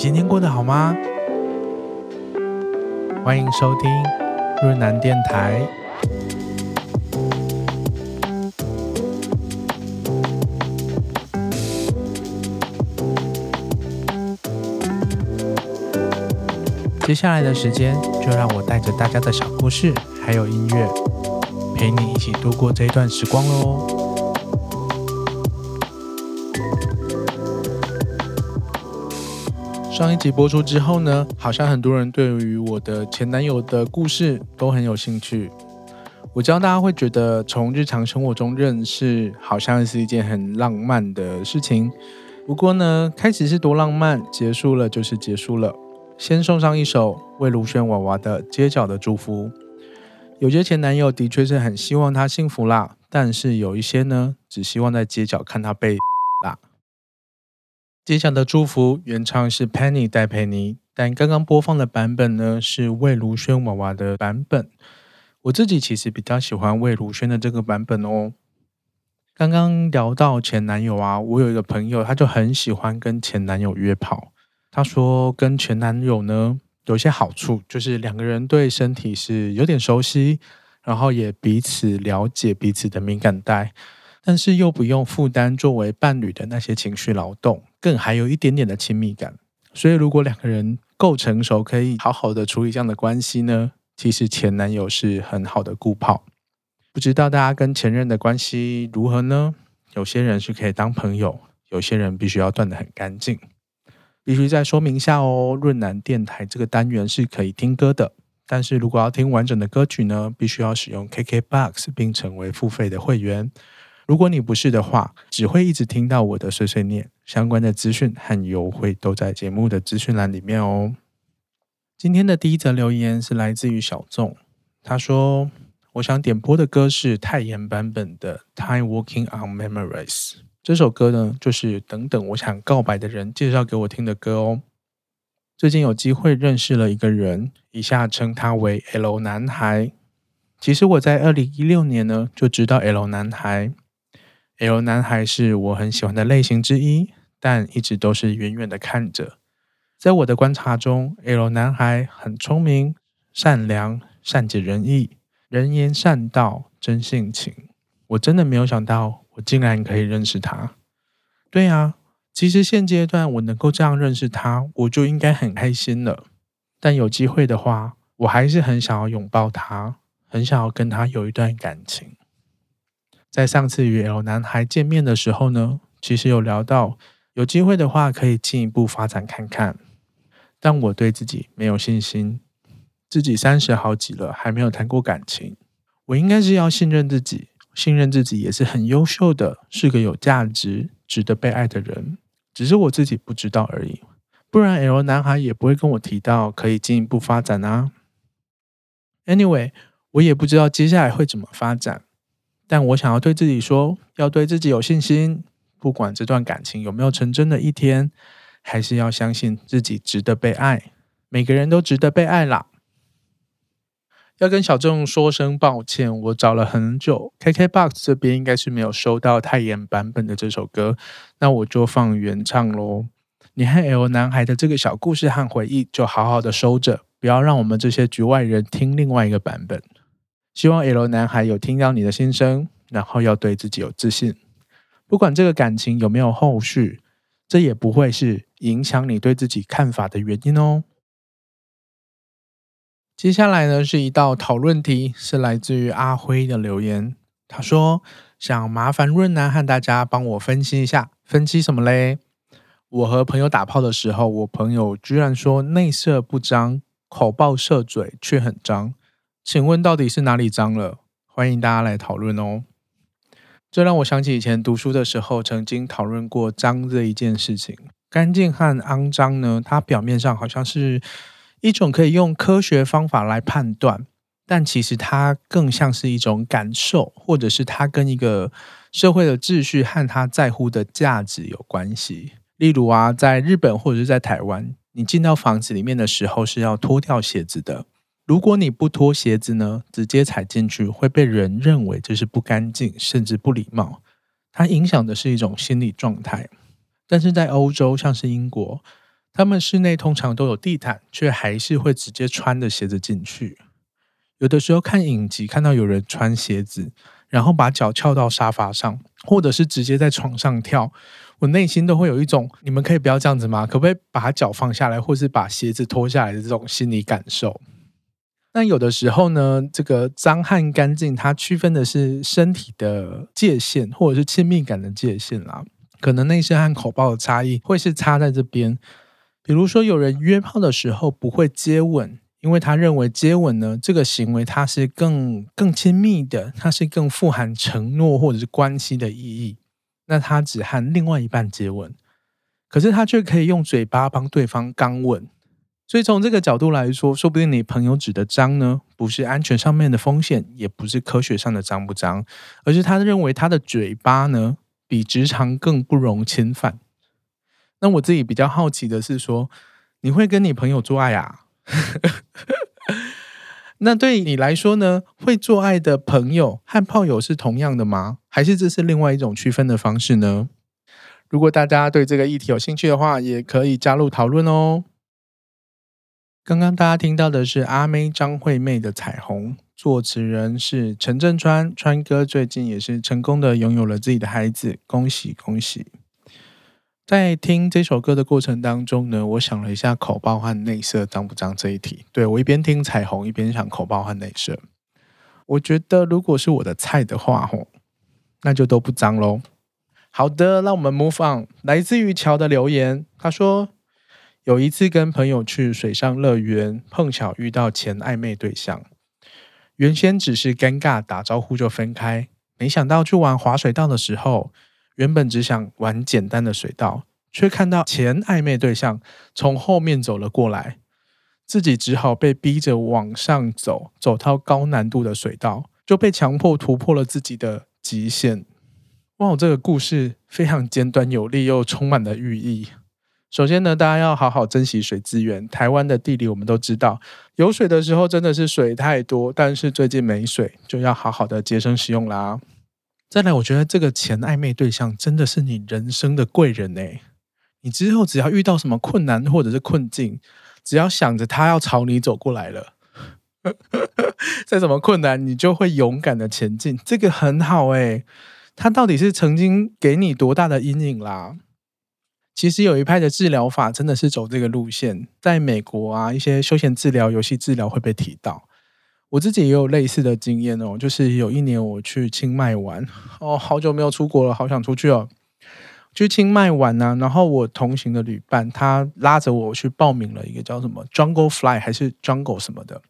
今天过得好吗？欢迎收听润南电台。接下来的时间，就让我带着大家的小故事，还有音乐，陪你一起度过这一段时光喽。上一集播出之后呢，好像很多人对于我的前男友的故事都很有兴趣。我知道大家会觉得从日常生活中认识好像是一件很浪漫的事情。不过呢，开始是多浪漫，结束了就是结束了。先送上一首魏如萱娃娃的《街角的祝福》。有些前男友的确是很希望他幸福啦，但是有一些呢，只希望在街角看他被啦。街角的祝福原唱是 Penny 戴佩妮，但刚刚播放的版本呢，是魏如萱娃娃的版本。我自己其实比较喜欢魏如萱的这个版本哦。刚刚聊到前男友啊，我有一个朋友，他就很喜欢跟前男友约跑。他说跟前男友呢有一些好处，就是两个人对身体是有点熟悉，然后也彼此了解彼此的敏感带。但是又不用负担作为伴侣的那些情绪劳动，更还有一点点的亲密感。所以，如果两个人够成熟，可以好好的处理这样的关系呢，其实前男友是很好的固炮。不知道大家跟前任的关系如何呢？有些人是可以当朋友，有些人必须要断得很干净。必须再说明一下哦，润男电台这个单元是可以听歌的，但是如果要听完整的歌曲呢，必须要使用 KKBOX 并成为付费的会员。如果你不是的话，只会一直听到我的碎碎念。相关的资讯和优惠都在节目的资讯栏里面哦。今天的第一则留言是来自于小众，他说：“我想点播的歌是泰妍版本的《Time Walking on Memories》。这首歌呢，就是等等我想告白的人介绍给我听的歌哦。最近有机会认识了一个人，以下称他为 L 男孩。其实我在二零一六年呢就知道 L 男孩。” L 男孩是我很喜欢的类型之一，但一直都是远远的看着。在我的观察中，L 男孩很聪明、善良、善解人意、人言善道、真性情。我真的没有想到，我竟然可以认识他。对啊，其实现阶段我能够这样认识他，我就应该很开心了。但有机会的话，我还是很想要拥抱他，很想要跟他有一段感情。在上次与 L 男孩见面的时候呢，其实有聊到有机会的话可以进一步发展看看，但我对自己没有信心，自己三十好几了还没有谈过感情，我应该是要信任自己，信任自己也是很优秀的，是个有价值、值得被爱的人，只是我自己不知道而已，不然 L 男孩也不会跟我提到可以进一步发展啊。Anyway，我也不知道接下来会怎么发展。但我想要对自己说，要对自己有信心。不管这段感情有没有成真的一天，还是要相信自己值得被爱。每个人都值得被爱啦。要跟小众说声抱歉，我找了很久，KKBOX 这边应该是没有收到泰妍版本的这首歌，那我就放原唱喽。你和 L 男孩的这个小故事和回忆，就好好的收着，不要让我们这些局外人听另外一个版本。希望 L 男孩有听到你的心声，然后要对自己有自信。不管这个感情有没有后续，这也不会是影响你对自己看法的原因哦。接下来呢，是一道讨论题，是来自于阿辉的留言。他说：“想麻烦润男和大家帮我分析一下，分析什么嘞？我和朋友打炮的时候，我朋友居然说内射不脏，口爆射嘴却很脏。”请问到底是哪里脏了？欢迎大家来讨论哦。这让我想起以前读书的时候，曾经讨论过脏这一件事情。干净和肮脏呢，它表面上好像是一种可以用科学方法来判断，但其实它更像是一种感受，或者是它跟一个社会的秩序和他在乎的价值有关系。例如啊，在日本或者是在台湾，你进到房子里面的时候是要脱掉鞋子的。如果你不脱鞋子呢，直接踩进去会被人认为这是不干净，甚至不礼貌。它影响的是一种心理状态。但是在欧洲，像是英国，他们室内通常都有地毯，却还是会直接穿着鞋子进去。有的时候看影集，看到有人穿鞋子，然后把脚翘到沙发上，或者是直接在床上跳，我内心都会有一种“你们可以不要这样子吗？可不可以把脚放下来，或是把鞋子脱下来”的这种心理感受。那有的时候呢，这个脏和干净，它区分的是身体的界限，或者是亲密感的界限啦。可能内射和口爆的差异会是差在这边。比如说，有人约炮的时候不会接吻，因为他认为接吻呢这个行为它是更更亲密的，它是更富含承诺或者是关系的意义。那他只和另外一半接吻，可是他却可以用嘴巴帮对方肛吻。所以从这个角度来说，说不定你朋友指的脏呢，不是安全上面的风险，也不是科学上的脏不脏，而是他认为他的嘴巴呢，比直肠更不容侵犯。那我自己比较好奇的是说，你会跟你朋友做爱啊？那对你来说呢，会做爱的朋友和炮友是同样的吗？还是这是另外一种区分的方式呢？如果大家对这个议题有兴趣的话，也可以加入讨论哦。刚刚大家听到的是阿妹张惠妹的《彩虹》，作词人是陈镇川，川哥最近也是成功的拥有了自己的孩子，恭喜恭喜！在听这首歌的过程当中呢，我想了一下口爆和内射脏不脏这一题。对，我一边听《彩虹》，一边想口爆和内射。我觉得如果是我的菜的话，吼，那就都不脏喽。好的，让我们 move on。来自于乔的留言，他说。有一次跟朋友去水上乐园，碰巧遇到前暧昧对象。原先只是尴尬打招呼就分开，没想到去玩滑水道的时候，原本只想玩简单的水道，却看到前暧昧对象从后面走了过来，自己只好被逼着往上走，走到高难度的水道，就被强迫突破了自己的极限。哇，这个故事非常简短有力，又充满了寓意。首先呢，大家要好好珍惜水资源。台湾的地理我们都知道，有水的时候真的是水太多，但是最近没水，就要好好的节省使用啦。再来，我觉得这个前暧昧对象真的是你人生的贵人诶。你之后只要遇到什么困难或者是困境，只要想着他要朝你走过来了，再怎么困难，你就会勇敢的前进。这个很好诶。他到底是曾经给你多大的阴影啦？其实有一派的治疗法真的是走这个路线，在美国啊，一些休闲治疗、游戏治疗会被提到。我自己也有类似的经验哦，就是有一年我去清迈玩，哦，好久没有出国了，好想出去哦。去清迈玩呢，啊，然后我同行的旅伴他拉着我去报名了一个叫什么 Jungle Fly 还是 Jungle 什么的。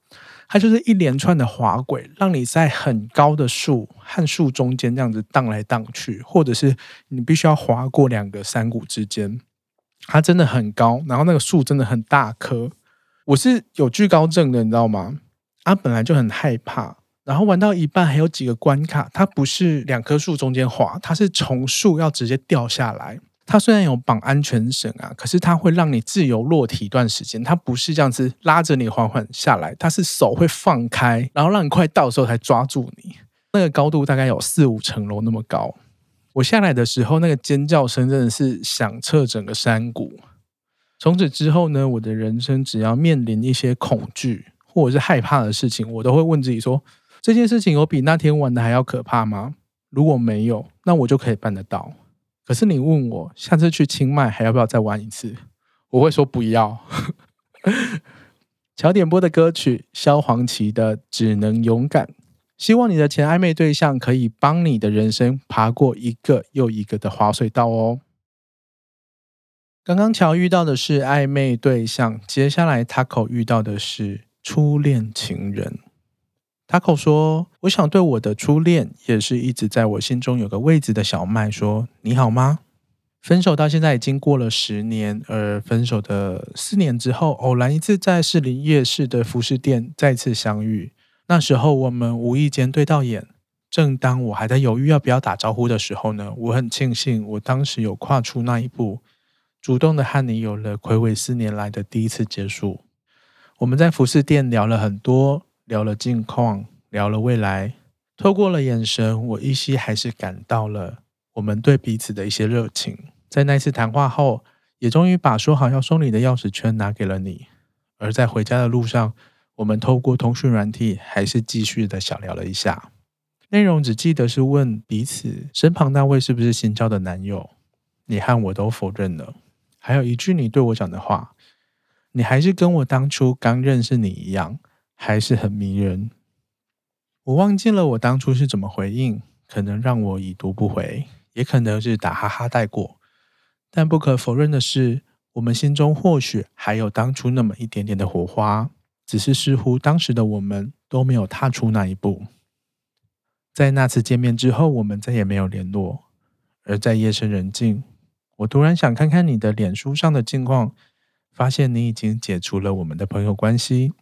它就是一连串的滑轨，让你在很高的树和树中间这样子荡来荡去，或者是你必须要滑过两个山谷之间。它真的很高，然后那个树真的很大棵。我是有惧高症的，你知道吗？啊，本来就很害怕，然后玩到一半还有几个关卡，它不是两棵树中间滑，它是从树要直接掉下来。它虽然有绑安全绳啊，可是它会让你自由落体一段时间。它不是这样子拉着你缓缓下来，它是手会放开，然后让你快到的时候才抓住你。那个高度大概有四五层楼那么高。我下来的时候，那个尖叫声真的是响彻整个山谷。从此之后呢，我的人生只要面临一些恐惧或者是害怕的事情，我都会问自己说：这件事情有比那天玩的还要可怕吗？如果没有，那我就可以办得到。可是你问我下次去清迈还要不要再玩一次？我会说不要。乔点播的歌曲，萧煌奇的《只能勇敢》，希望你的前暧昧对象可以帮你的人生爬过一个又一个的滑水道哦。刚刚乔遇到的是暧昧对象，接下来 Taco 遇到的是初恋情人。Taco 说：“我想对我的初恋，也是一直在我心中有个位置的小麦说，你好吗？分手到现在已经过了十年，而分手的四年之后，偶然一次在士林夜市的服饰店再次相遇。那时候我们无意间对到眼，正当我还在犹豫要不要打招呼的时候呢，我很庆幸我当时有跨出那一步，主动的和你有了暌违四年来的第一次结束。我们在服饰店聊了很多。”聊了近况，聊了未来，透过了眼神，我依稀还是感到了我们对彼此的一些热情。在那次谈话后，也终于把说好要送你的钥匙圈拿给了你。而在回家的路上，我们透过通讯软体，还是继续的小聊了一下。内容只记得是问彼此身旁那位是不是新交的男友，你和我都否认了。还有一句你对我讲的话，你还是跟我当初刚认识你一样，还是很迷人。我忘记了我当初是怎么回应，可能让我已读不回，也可能是打哈哈带过。但不可否认的是，我们心中或许还有当初那么一点点的火花，只是似乎当时的我们都没有踏出那一步。在那次见面之后，我们再也没有联络。而在夜深人静，我突然想看看你的脸书上的近况，发现你已经解除了我们的朋友关系。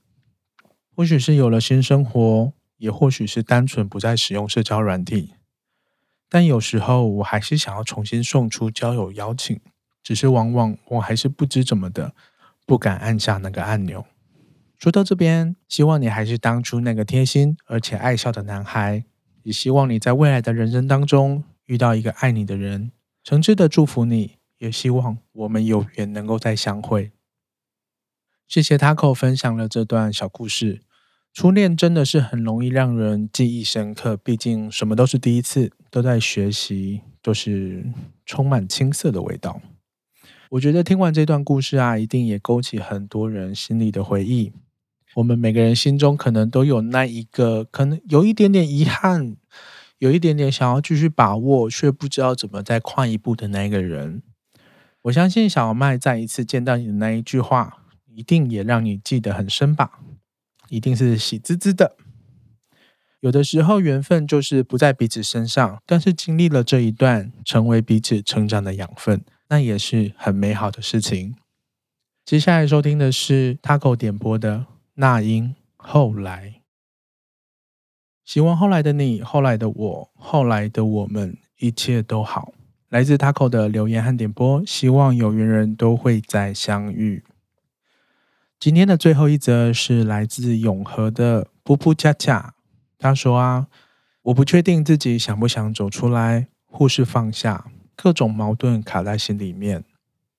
或许是有了新生活，也或许是单纯不再使用社交软体。但有时候，我还是想要重新送出交友邀请。只是往往我还是不知怎么的，不敢按下那个按钮。说到这边，希望你还是当初那个贴心而且爱笑的男孩，也希望你在未来的人生当中遇到一个爱你的人。诚挚的祝福你，也希望我们有缘能够再相会。谢谢 Taco 分享了这段小故事。初恋真的是很容易让人记忆深刻，毕竟什么都是第一次，都在学习，都是充满青涩的味道。我觉得听完这段故事啊，一定也勾起很多人心里的回忆。我们每个人心中可能都有那一个，可能有一点点遗憾，有一点点想要继续把握，却不知道怎么再跨一步的那个人。我相信小麦再一次见到你的那一句话，一定也让你记得很深吧？一定是喜滋滋的。有的时候缘分就是不在彼此身上，但是经历了这一段，成为彼此成长的养分。那也是很美好的事情。接下来收听的是 Taco 点播的那英后来，希望后来的你、后来的我、后来的我们一切都好。来自 Taco 的留言和点播，希望有缘人都会再相遇。今天的最后一则是来自永和的噗噗恰恰，他说啊，我不确定自己想不想走出来，或是放下。各种矛盾卡在心里面，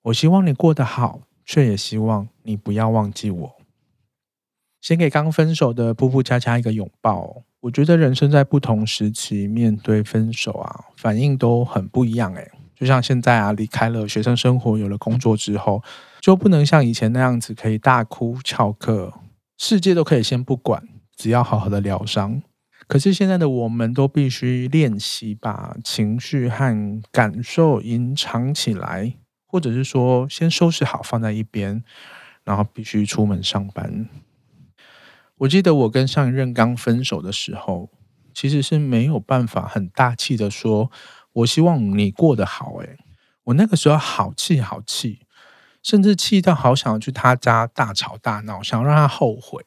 我希望你过得好，却也希望你不要忘记我。先给刚分手的噗噗恰恰一个拥抱。我觉得人生在不同时期面对分手啊，反应都很不一样诶。就像现在啊，离开了学生生活，有了工作之后，就不能像以前那样子可以大哭翘课，世界都可以先不管，只要好好的疗伤。可是现在的我们都必须练习把情绪和感受隐藏起来，或者是说先收拾好放在一边，然后必须出门上班。我记得我跟上一任刚分手的时候，其实是没有办法很大气的说“我希望你过得好”。诶，我那个时候好气好气，甚至气到好想要去他家大吵大闹，想让他后悔。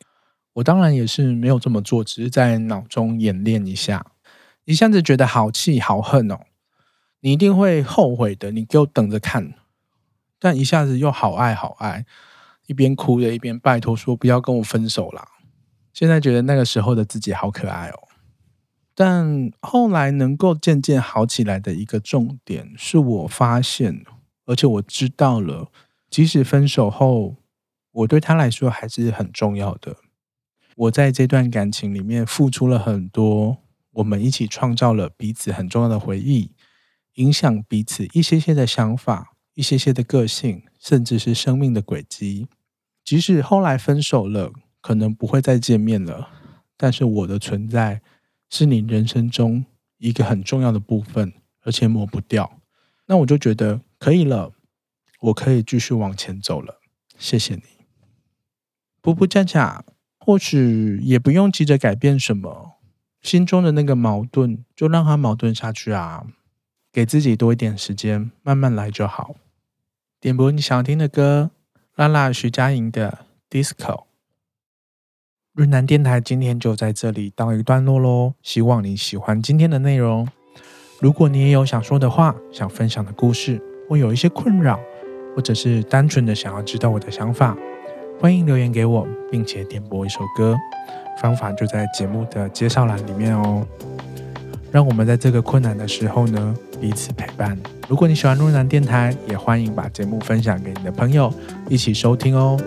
我当然也是没有这么做，只是在脑中演练一下。一下子觉得好气好恨哦，你一定会后悔的，你给我等着看。但一下子又好爱好爱，一边哭着一边拜托说不要跟我分手啦。现在觉得那个时候的自己好可爱哦。但后来能够渐渐好起来的一个重点，是我发现，而且我知道了，即使分手后，我对他来说还是很重要的。我在这段感情里面付出了很多，我们一起创造了彼此很重要的回忆，影响彼此一些些的想法，一些些的个性，甚至是生命的轨迹。即使后来分手了，可能不会再见面了，但是我的存在是你人生中一个很重要的部分，而且抹不掉。那我就觉得可以了，我可以继续往前走了。谢谢你，噗噗恰恰。或许也不用急着改变什么，心中的那个矛盾就让它矛盾下去啊，给自己多一点时间，慢慢来就好。点播你想听的歌，辣辣徐佳莹的《Disco》。润男电台今天就在这里告一段落喽，希望你喜欢今天的内容。如果你也有想说的话、想分享的故事，或有一些困扰，或者是单纯的想要知道我的想法。欢迎留言给我，并且点播一首歌，方法就在节目的介绍栏里面哦。让我们在这个困难的时候呢，彼此陪伴。如果你喜欢路南电台，也欢迎把节目分享给你的朋友，一起收听哦。